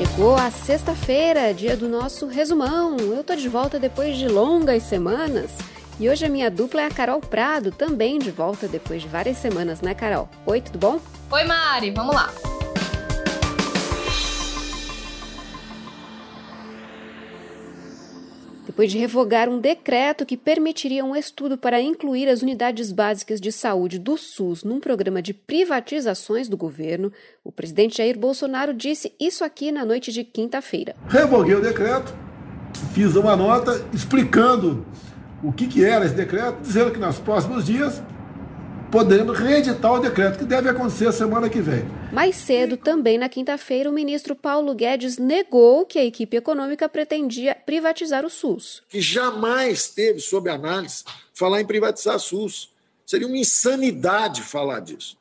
Chegou a sexta-feira, dia do nosso resumão. Eu tô de volta depois de longas semanas. E hoje a minha dupla é a Carol Prado, também de volta depois de várias semanas, né, Carol? Oi, tudo bom? Oi, Mari, vamos lá. Depois de revogar um decreto que permitiria um estudo para incluir as unidades básicas de saúde do SUS num programa de privatizações do governo, o presidente Jair Bolsonaro disse isso aqui na noite de quinta-feira. Revoguei o decreto, fiz uma nota explicando o que, que era esse decreto, dizendo que nos próximos dias podendo reeditar o decreto, que deve acontecer semana que vem. Mais cedo, também na quinta-feira, o ministro Paulo Guedes negou que a equipe econômica pretendia privatizar o SUS. Que jamais teve sob análise falar em privatizar o SUS. Seria uma insanidade falar disso.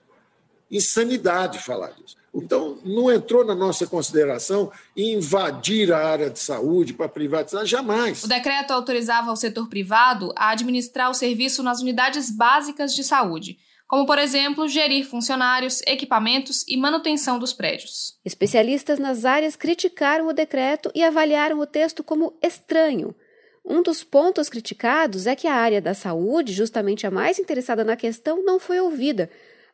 Insanidade falar disso. Então, não entrou na nossa consideração invadir a área de saúde para privatizar, jamais. O decreto autorizava o setor privado a administrar o serviço nas unidades básicas de saúde, como, por exemplo, gerir funcionários, equipamentos e manutenção dos prédios. Especialistas nas áreas criticaram o decreto e avaliaram o texto como estranho. Um dos pontos criticados é que a área da saúde, justamente a mais interessada na questão, não foi ouvida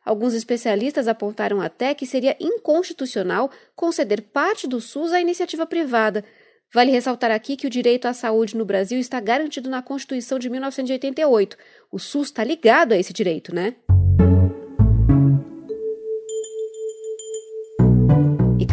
Alguns especialistas apontaram até que seria inconstitucional conceder parte do SUS à iniciativa privada. Vale ressaltar aqui que o direito à saúde no Brasil está garantido na Constituição de 1988. O SUS está ligado a esse direito, né?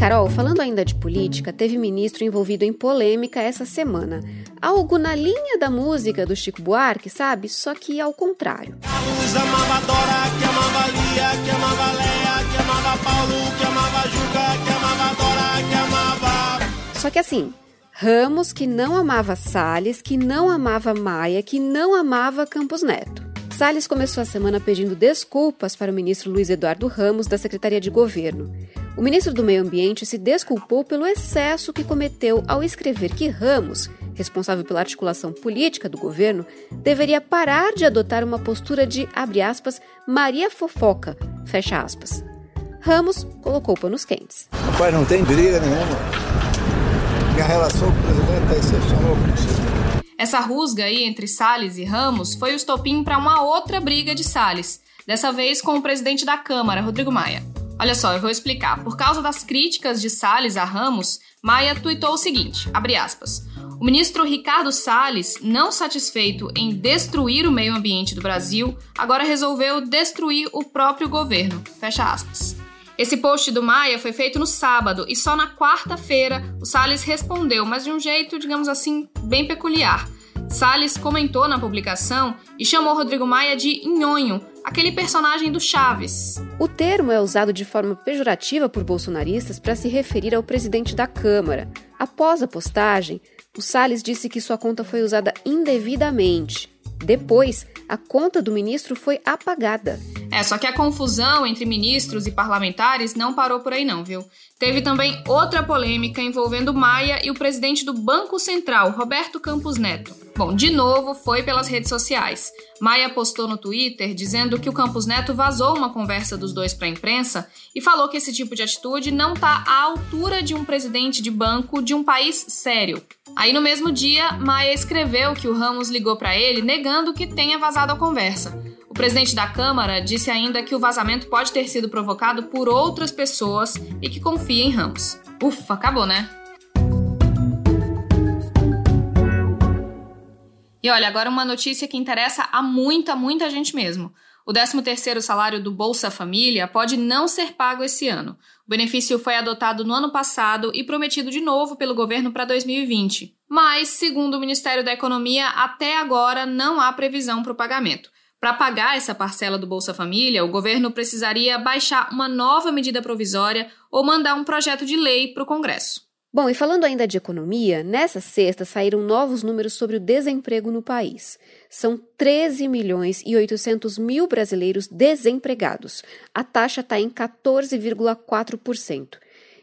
Carol, falando ainda de política, teve ministro envolvido em polêmica essa semana. Algo na linha da música do Chico Buarque, sabe? Só que ao contrário. Carlos amava Dora, que amava Lia, que amava Leia, que amava Paulo, que amava Juca, que amava Dora, que amava... Só que assim, Ramos que não amava Salles, que não amava Maia, que não amava Campos Neto. Salles começou a semana pedindo desculpas para o ministro Luiz Eduardo Ramos, da Secretaria de Governo. O ministro do Meio Ambiente se desculpou pelo excesso que cometeu ao escrever que Ramos responsável pela articulação política do governo, deveria parar de adotar uma postura de, abre aspas, Maria Fofoca, fecha aspas. Ramos colocou panos quentes. Rapaz, não tem briga nenhuma. Minha relação com o presidente está excepcional. Essa rusga aí entre Salles e Ramos foi o estopim para uma outra briga de Salles, dessa vez com o presidente da Câmara, Rodrigo Maia. Olha só, eu vou explicar. Por causa das críticas de Salles a Ramos, Maia tuitou o seguinte, abre aspas, o ministro Ricardo Salles, não satisfeito em destruir o meio ambiente do Brasil, agora resolveu destruir o próprio governo. Fecha aspas. Esse post do Maia foi feito no sábado e só na quarta-feira o Salles respondeu, mas de um jeito, digamos assim, bem peculiar. Salles comentou na publicação e chamou Rodrigo Maia de nhonho, aquele personagem do Chaves. O termo é usado de forma pejorativa por bolsonaristas para se referir ao presidente da Câmara. Após a postagem, o Salles disse que sua conta foi usada indevidamente. Depois, a conta do ministro foi apagada. É, só que a confusão entre ministros e parlamentares não parou por aí não, viu? Teve também outra polêmica envolvendo Maia e o presidente do Banco Central, Roberto Campos Neto. Bom, de novo foi pelas redes sociais. Maia postou no Twitter dizendo que o Campos Neto vazou uma conversa dos dois para a imprensa e falou que esse tipo de atitude não está à altura de um presidente de banco de um país sério. Aí no mesmo dia, Maia escreveu que o Ramos ligou para ele negando que tenha vazado a conversa. O presidente da Câmara disse ainda que o vazamento pode ter sido provocado por outras pessoas e que confia em Ramos. Ufa, acabou, né? E olha, agora uma notícia que interessa a muita, muita gente mesmo. O 13º salário do Bolsa Família pode não ser pago esse ano. O benefício foi adotado no ano passado e prometido de novo pelo governo para 2020. Mas, segundo o Ministério da Economia, até agora não há previsão para o pagamento. Para pagar essa parcela do Bolsa Família, o governo precisaria baixar uma nova medida provisória ou mandar um projeto de lei para o Congresso. Bom, e falando ainda de economia, nessa sexta saíram novos números sobre o desemprego no país. São 13 milhões e 800 mil brasileiros desempregados. A taxa está em 14,4%.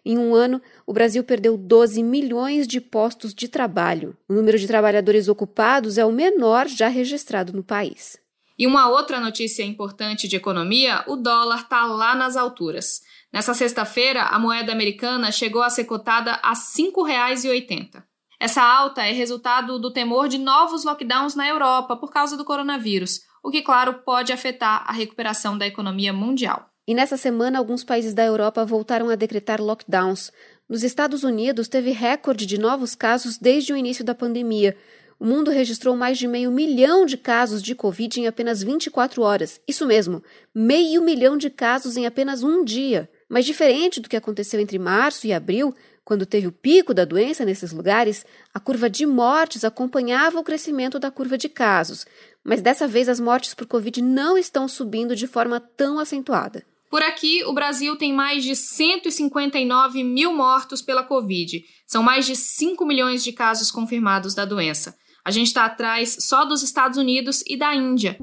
Em um ano, o Brasil perdeu 12 milhões de postos de trabalho. O número de trabalhadores ocupados é o menor já registrado no país. E uma outra notícia importante de economia: o dólar está lá nas alturas. Nessa sexta-feira, a moeda americana chegou a ser cotada a R$ 5,80. Essa alta é resultado do temor de novos lockdowns na Europa por causa do coronavírus, o que, claro, pode afetar a recuperação da economia mundial. E nessa semana, alguns países da Europa voltaram a decretar lockdowns. Nos Estados Unidos, teve recorde de novos casos desde o início da pandemia. O mundo registrou mais de meio milhão de casos de Covid em apenas 24 horas. Isso mesmo, meio milhão de casos em apenas um dia. Mas diferente do que aconteceu entre março e abril, quando teve o pico da doença nesses lugares, a curva de mortes acompanhava o crescimento da curva de casos. Mas dessa vez as mortes por Covid não estão subindo de forma tão acentuada. Por aqui, o Brasil tem mais de 159 mil mortos pela Covid. São mais de 5 milhões de casos confirmados da doença. A gente está atrás só dos Estados Unidos e da Índia.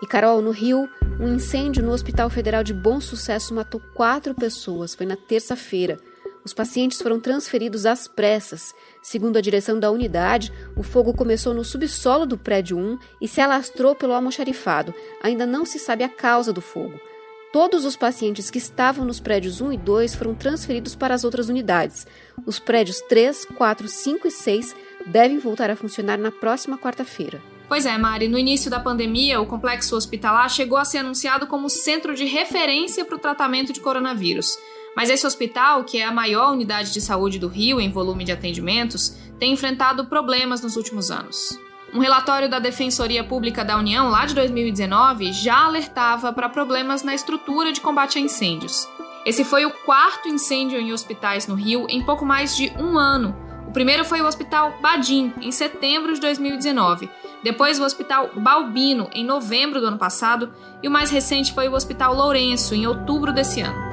E Carol, no Rio, um incêndio no Hospital Federal de Bom Sucesso matou quatro pessoas. Foi na terça-feira. Os pacientes foram transferidos às pressas. Segundo a direção da unidade, o fogo começou no subsolo do prédio 1 e se alastrou pelo almoxarifado. Ainda não se sabe a causa do fogo. Todos os pacientes que estavam nos prédios 1 e 2 foram transferidos para as outras unidades. Os prédios 3, 4, 5 e 6 devem voltar a funcionar na próxima quarta-feira. Pois é, Mari, no início da pandemia, o complexo hospitalar chegou a ser anunciado como centro de referência para o tratamento de coronavírus. Mas esse hospital, que é a maior unidade de saúde do Rio em volume de atendimentos, tem enfrentado problemas nos últimos anos. Um relatório da Defensoria Pública da União, lá de 2019, já alertava para problemas na estrutura de combate a incêndios. Esse foi o quarto incêndio em hospitais no Rio em pouco mais de um ano. O primeiro foi o Hospital Badim, em setembro de 2019, depois o Hospital Balbino, em novembro do ano passado, e o mais recente foi o Hospital Lourenço, em outubro desse ano.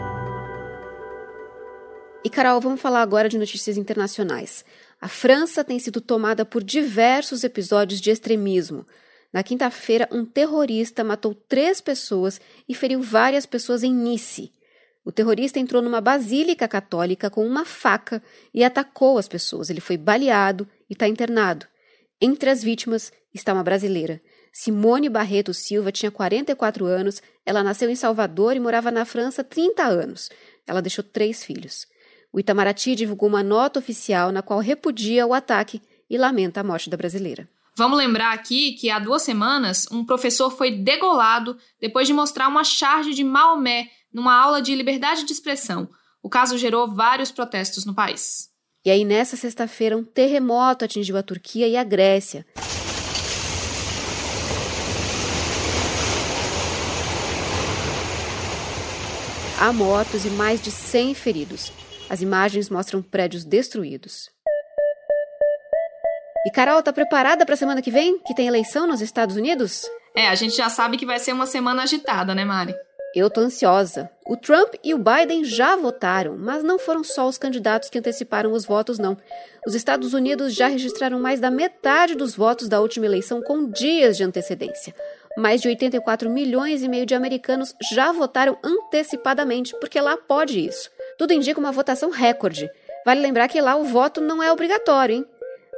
E Carol, vamos falar agora de notícias internacionais. A França tem sido tomada por diversos episódios de extremismo. Na quinta-feira, um terrorista matou três pessoas e feriu várias pessoas em Nice. O terrorista entrou numa basílica católica com uma faca e atacou as pessoas. Ele foi baleado e está internado. Entre as vítimas está uma brasileira. Simone Barreto Silva tinha 44 anos, ela nasceu em Salvador e morava na França há 30 anos. Ela deixou três filhos. O Itamaraty divulgou uma nota oficial na qual repudia o ataque e lamenta a morte da brasileira. Vamos lembrar aqui que há duas semanas um professor foi degolado depois de mostrar uma charge de Maomé numa aula de liberdade de expressão. O caso gerou vários protestos no país. E aí, nessa sexta-feira, um terremoto atingiu a Turquia e a Grécia. Há mortos e mais de 100 feridos. As imagens mostram prédios destruídos. E Carol, tá preparada para a semana que vem, que tem eleição nos Estados Unidos? É, a gente já sabe que vai ser uma semana agitada, né, Mari? Eu tô ansiosa. O Trump e o Biden já votaram, mas não foram só os candidatos que anteciparam os votos, não. Os Estados Unidos já registraram mais da metade dos votos da última eleição com dias de antecedência. Mais de 84 milhões e meio de americanos já votaram antecipadamente, porque lá pode isso. Tudo indica uma votação recorde. Vale lembrar que lá o voto não é obrigatório, hein?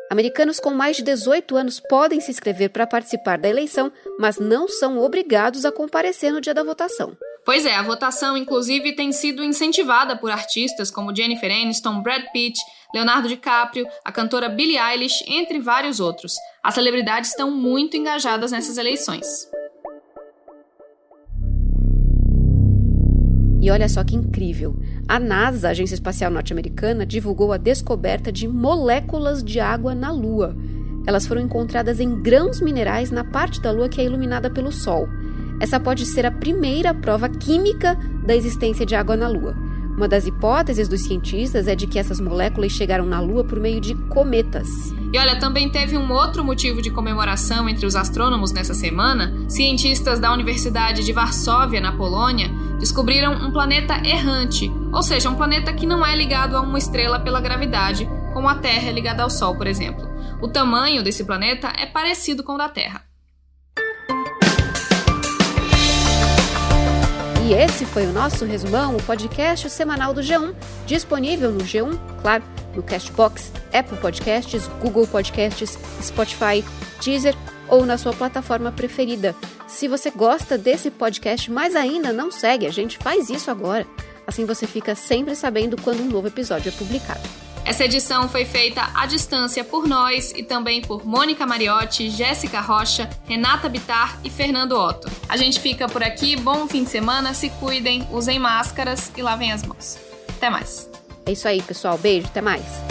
Americanos com mais de 18 anos podem se inscrever para participar da eleição, mas não são obrigados a comparecer no dia da votação. Pois é, a votação, inclusive, tem sido incentivada por artistas como Jennifer Aniston, Brad Pitt, Leonardo DiCaprio, a cantora Billie Eilish, entre vários outros. As celebridades estão muito engajadas nessas eleições. E olha só que incrível! A NASA, Agência Espacial Norte-Americana, divulgou a descoberta de moléculas de água na Lua. Elas foram encontradas em grãos minerais na parte da Lua que é iluminada pelo Sol. Essa pode ser a primeira prova química da existência de água na Lua. Uma das hipóteses dos cientistas é de que essas moléculas chegaram na Lua por meio de cometas. E olha, também teve um outro motivo de comemoração entre os astrônomos nessa semana. Cientistas da Universidade de Varsóvia, na Polônia, descobriram um planeta errante, ou seja, um planeta que não é ligado a uma estrela pela gravidade, como a Terra é ligada ao Sol, por exemplo. O tamanho desse planeta é parecido com o da Terra. E esse foi o nosso resumão, o podcast semanal do G1, disponível no G1, claro, no Cashbox Apple Podcasts, Google Podcasts, Spotify, Deezer ou na sua plataforma preferida. Se você gosta desse podcast, mais ainda não segue, a gente faz isso agora. Assim você fica sempre sabendo quando um novo episódio é publicado. Essa edição foi feita à distância por nós e também por Mônica Mariotti, Jéssica Rocha, Renata Bitar e Fernando Otto. A gente fica por aqui, bom fim de semana, se cuidem, usem máscaras e lavem as mãos. Até mais. É isso aí, pessoal. Beijo, até mais.